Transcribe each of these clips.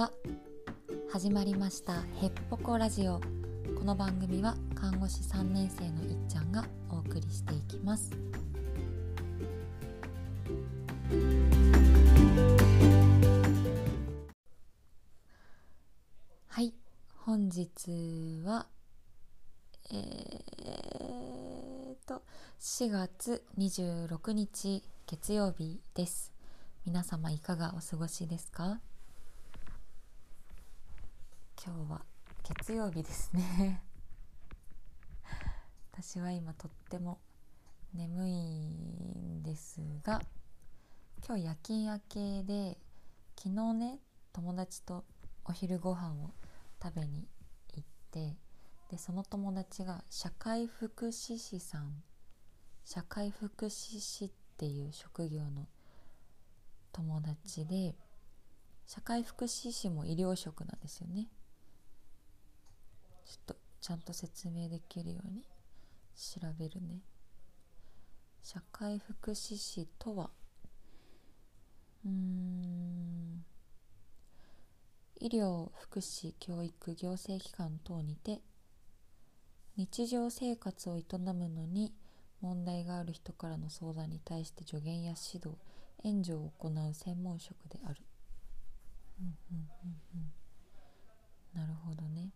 は始まりましたへっぽこラジオ。この番組は看護師3年生のいっちゃんがお送りしていきます。はい本日はえー、と4月26日月曜日です。皆様いかがお過ごしですか？今日は月曜日ですね。私は今とっても眠いんですが今日夜勤明けで昨日ね友達とお昼ご飯を食べに行ってでその友達が社会福祉士さん社会福祉士っていう職業の友達で社会福祉士も医療職なんですよね。ちょっとちゃんと説明できるように調べるね社会福祉士とは？うん医療福祉教育行政機関等にて日常生活を営むのに問題がある人からの相談に対して助言や指導援助を行う専門職である。うんうんうんうん、なるほどね。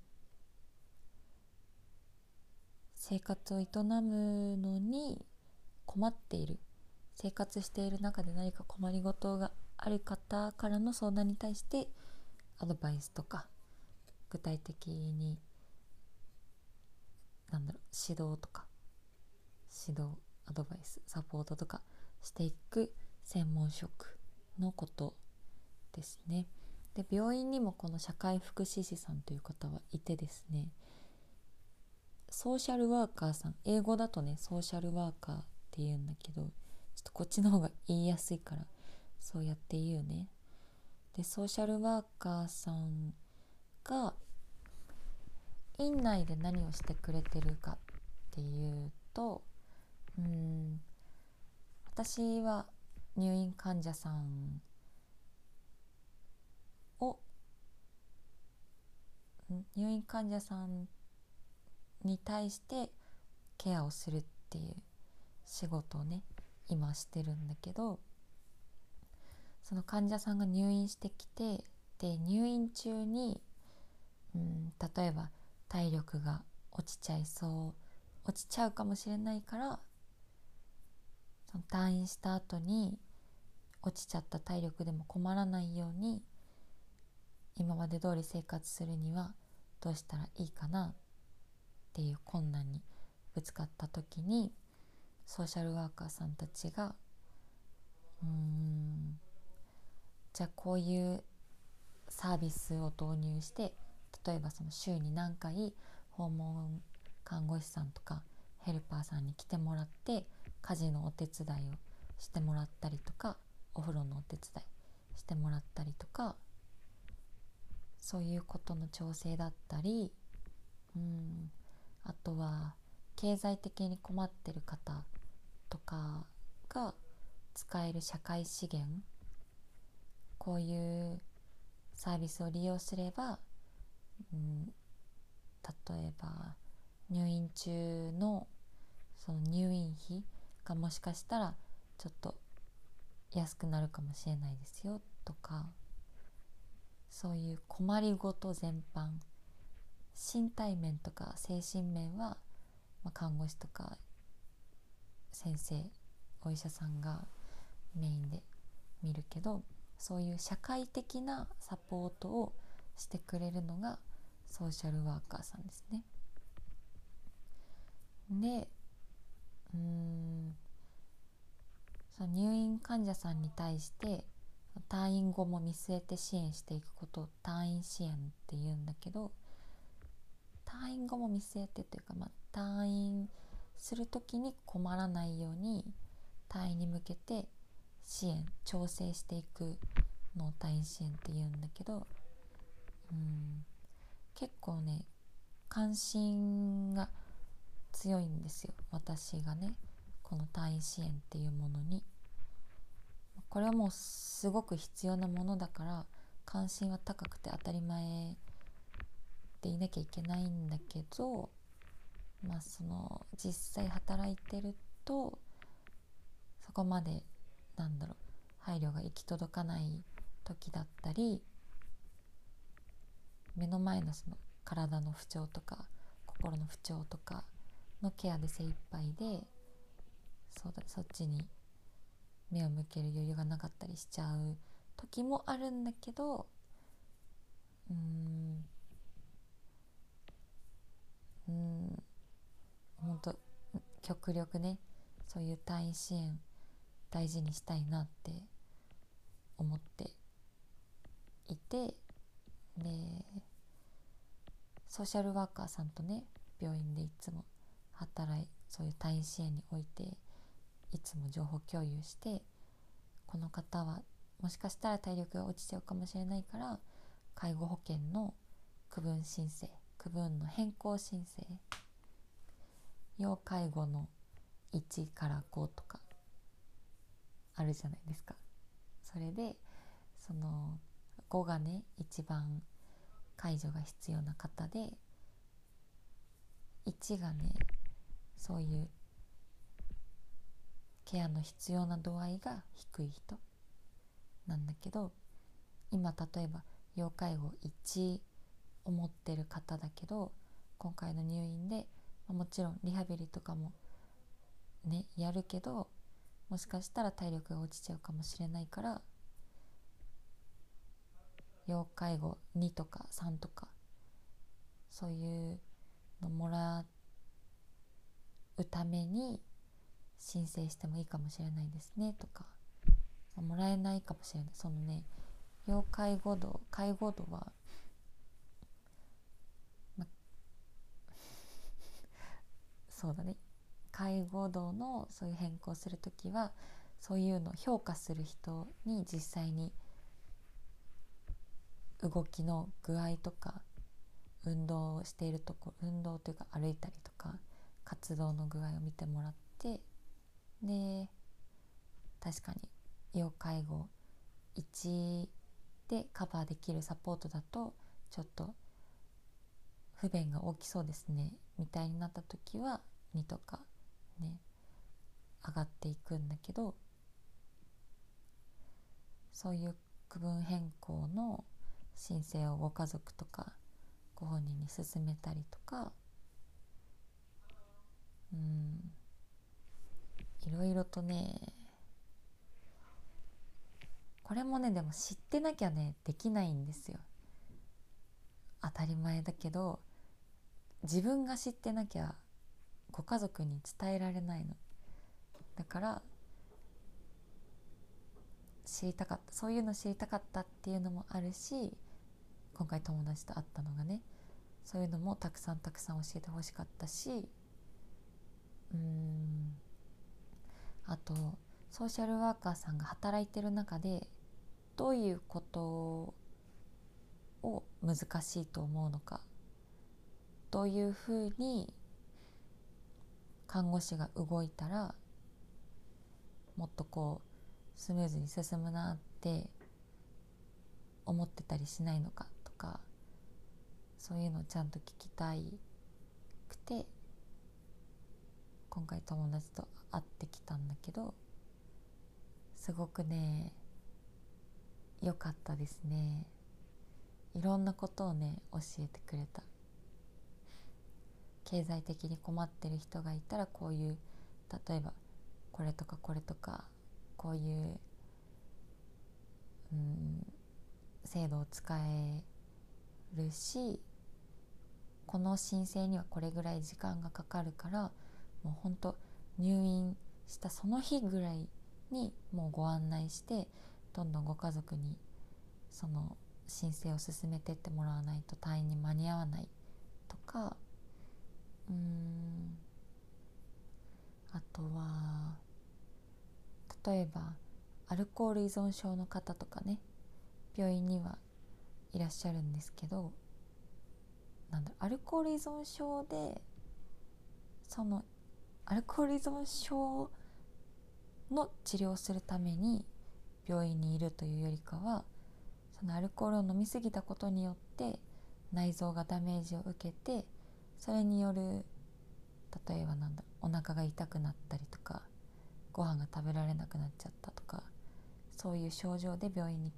生活を営むのに困っている生活している中で何か困りごとがある方からの相談に対してアドバイスとか具体的になんだろう指導とか指導アドバイスサポートとかしていく専門職のことですね。で病院にもこの社会福祉士さんという方はいてですねソーシャルワーカーさん。英語だとねソーシャルワーカーって言うんだけどちょっとこっちの方が言いやすいからそうやって言うね。でソーシャルワーカーさんが院内で何をしてくれてるかっていうとうん私は入院患者さんを入院患者さんに対してケアをするっていう仕事をね今してるんだけどその患者さんが入院してきてで入院中に、うん、例えば体力が落ちちゃいそう落ちちゃうかもしれないからその退院した後に落ちちゃった体力でも困らないように今まで通り生活するにはどうしたらいいかなっていう困難にぶつかった時にソーシャルワーカーさんたちがうーんじゃあこういうサービスを導入して例えばその週に何回訪問看護師さんとかヘルパーさんに来てもらって家事のお手伝いをしてもらったりとかお風呂のお手伝いしてもらったりとかそういうことの調整だったりうんあとは経済的に困ってる方とかが使える社会資源こういうサービスを利用すれば、うん、例えば入院中のその入院費がもしかしたらちょっと安くなるかもしれないですよとかそういう困りごと全般身体面とか精神面は、まあ、看護師とか先生お医者さんがメインで見るけどそういう社会的なサポートをしてくれるのがソーシャルワーカーさんですね。でうんその入院患者さんに対して退院後も見据えて支援していくことを退院支援って言うんだけど退院後も見据えてというか、まあ、退院する時に困らないように退院に向けて支援調整していくのを退院支援って言うんだけどうん結構ね関心が強いんですよ。私がねこの退院支援っていうものに。これはもうすごく必要なものだから関心は高くて当たり前でいなきゃいけないんだけどまあその実際働いてるとそこまでなんだろう配慮が行き届かない時だったり目の前のその体の不調とか心の不調とかのケアで精一杯でそうだそっちに目を向ける余裕がなかったりしちゃう時もあるんだけどうーんうーん本当極力ねそういう退院支援大事にしたいなって思っていてでソーシャルワーカーさんとね病院でいつも働いそういう退院支援においていつも情報共有してこの方はもしかしたら体力が落ちちゃうかもしれないから介護保険の区分申請区分の変更申請要介護の1から5とかあるじゃないですか。それでその5がね一番介助が必要な方で1がねそういうケアの必要な度合いが低い人なんだけど今例えば要介護1を持ってる方だけど今回の入院で、もちろんリハビリとかもねやるけどもしかしたら体力が落ちちゃうかもしれないから要介護2とか3とかそういうのもらうために申請してもいいかもしれないですねとか。もらえないかもしれない。そのね要介護度介護度は、そうだね。介護度のそういう変更する時はそういうのを評価する人に実際に動きの具合とか運動をしているとこ運動というか歩いたりとか活動の具合を見てもらってで確かに要介護1でカバーできるサポートだとちょっと不便が大きそうですねみたいになった時は2とかね上がっていくんだけどそういう区分変更の申請をご家族とかご本人に勧めたりとかうんいろいろとねこれもねでも知ってなきゃねできないんですよ。当たり前だけど自分が知ってなきゃご家族に伝えられないの。だから知りたかった。そういうの知りたかったっていうのもあるし今回友達と会ったのがねそういうのもたくさんたくさん教えてほしかったしうんあとソーシャルワーカーさんが働いてる中でどういうことを難しいと思うのかどういうふうに看護師が動いたらもっとこうスムーズに進むなって思ってたりしないのかとかそういうのをちゃんと聞きたいくて今回友達と会ってきたんだけどすごくね良かったですね。いろんなことをね教えてくれた。経済的に困ってる人がいたらこういう例えばこれとかこれとかこういううん制度を使えるしこの申請にはこれぐらい時間がかかるからもうほんと入院したその日ぐらいにもうご案内してどんどんご家族にその申請を進めてってもらわないと退院に間に合わないとかうん。あとは例えばアルコール依存症の方とかね病院にはいらっしゃるんですけどなんだアルコール依存症でそのアルコール依存症の治療をするために病院にいるというよりかはそのアルコールを飲み過ぎたことによって内臓がダメージを受けてそれによる例えばなんだお腹が痛くなったりとかご飯が食べられなくなっちゃったとかそういう症状で病院に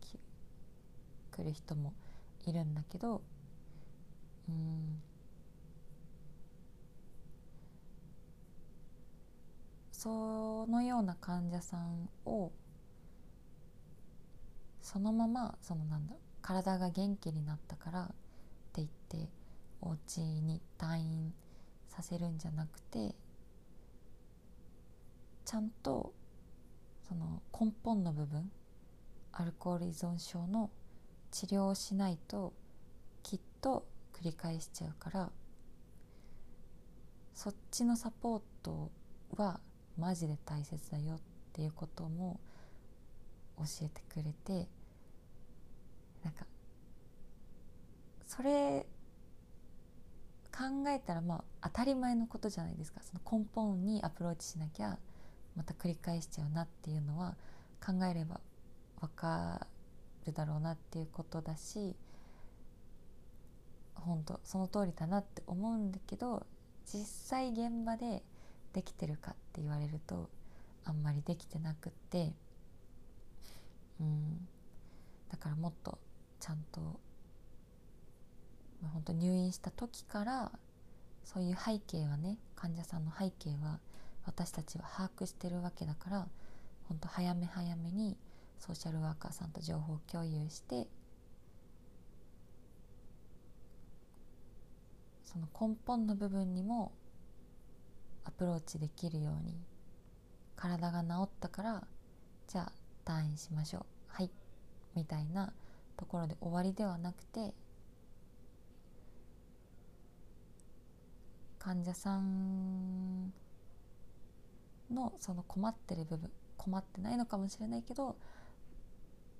来る人もいるんだけどうんそのような患者さんをそのままそのなんだ体が元気になったからって言ってお家に退院させるんじゃなくてちゃんとその根本の部分アルコール依存症の治療をしないときっと繰り返しちゃうからそっちのサポートはマジで大切だよっていうことも教えてくれてなんかそれ考えたらまあ当たり前のことじゃないですか。その根本にアプローチしなきゃまた繰り返しちゃうなっていうのは考えれば分かるだろうなっていうことだし本当その通りだなって思うんだけど実際現場でできてるかって言われるとあんまりできてなくってうん。だからもっとちゃんと、本当入院した時からそういう背景はね患者さんの背景は私たちは把握してるわけだから本当早め早めにソーシャルワーカーさんと情報共有してその根本の部分にもアプローチできるように体が治ったからじゃあ退院しましょう。はい。みたいなところで終わりではなくて患者さんのその困ってる部分困ってないのかもしれないけど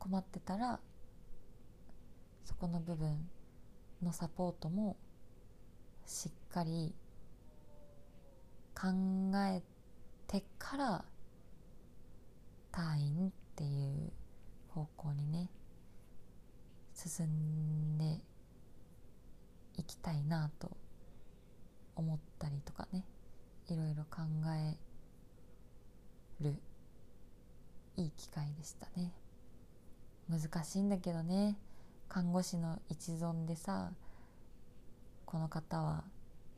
困ってたらそこの部分のサポートもしっかり考えてから退院っていう方向にね進んでいきたいなと思ったりとかねいろいろ考えるいい機会でしたね。難しいんだけどね看護師の一存でさこの方は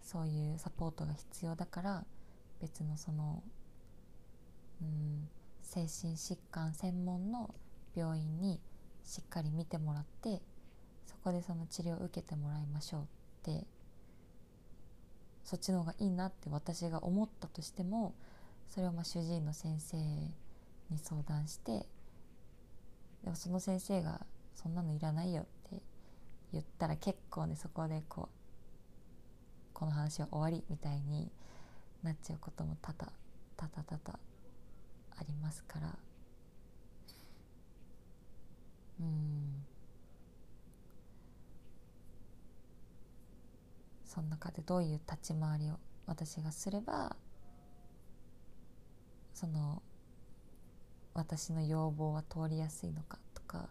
そういうサポートが必要だから別のそのうん精神疾患専門の病院にしっかり見てもらってそこでその治療を受けてもらいましょうってそっちの方がいいなって私が思ったとしてもそれをまあ主治医の先生に相談してでもその先生が「そんなのいらないよ」って言ったら結構ねそこでこうこの話は終わりみたいになっちゃうことも多々多々多々ありますから。うん。その中でどういう立ち回りを私がすればその私の要望は通りやすいのかとか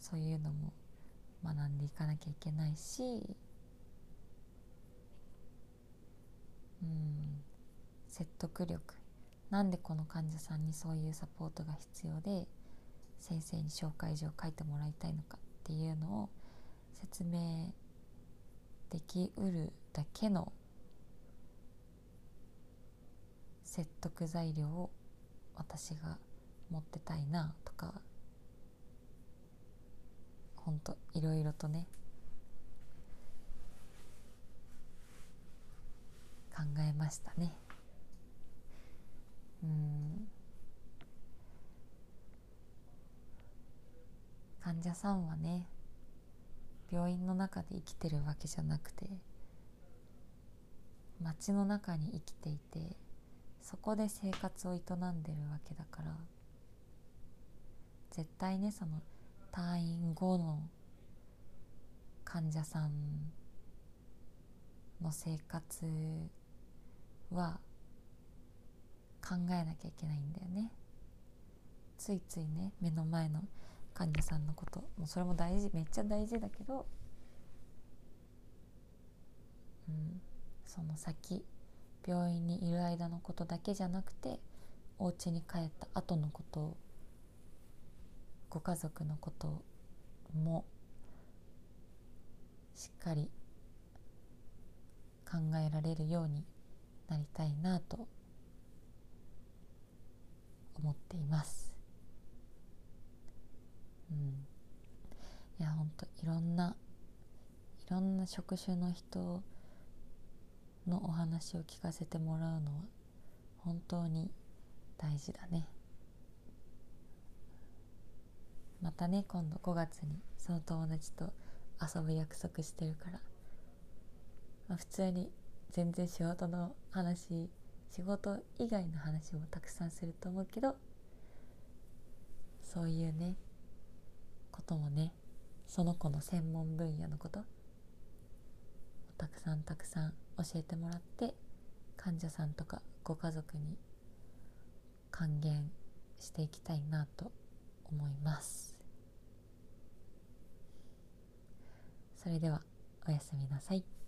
そういうのも学んでいかなきゃいけないしうん説得力。なんでこの患者さんにそういうサポートが必要で先生に紹介状を書いてもらいたいのかっていうのを説明できうるだけの説得材料を私が持ってたいなとかほんといろいろとね考えましたね。うん。患者さんはね病院の中で生きてるわけじゃなくて街の中に生きていてそこで生活を営んでるわけだから絶対ねその退院後の患者さんの生活は考えなきゃいけないんだよね。ついついね目の前の患者さんのこと。もうそれも大事めっちゃ大事だけど、うん、その先病院にいる間のことだけじゃなくてお家に帰った後のことをご家族のこともしっかり考えられるようになりたいなと思っています。うん、いやほんといろんないろんな職種の人のお話を聞かせてもらうのは本当に大事だね。またね今度5月にその友達と遊ぶ約束してるから、まあ、普通に全然仕事の話仕事以外の話もたくさんすると思うけどそういうねこともねその子の専門分野のことたくさんたくさん教えてもらって患者さんとかご家族に還元していきたいなと思いますそれではおやすみなさい。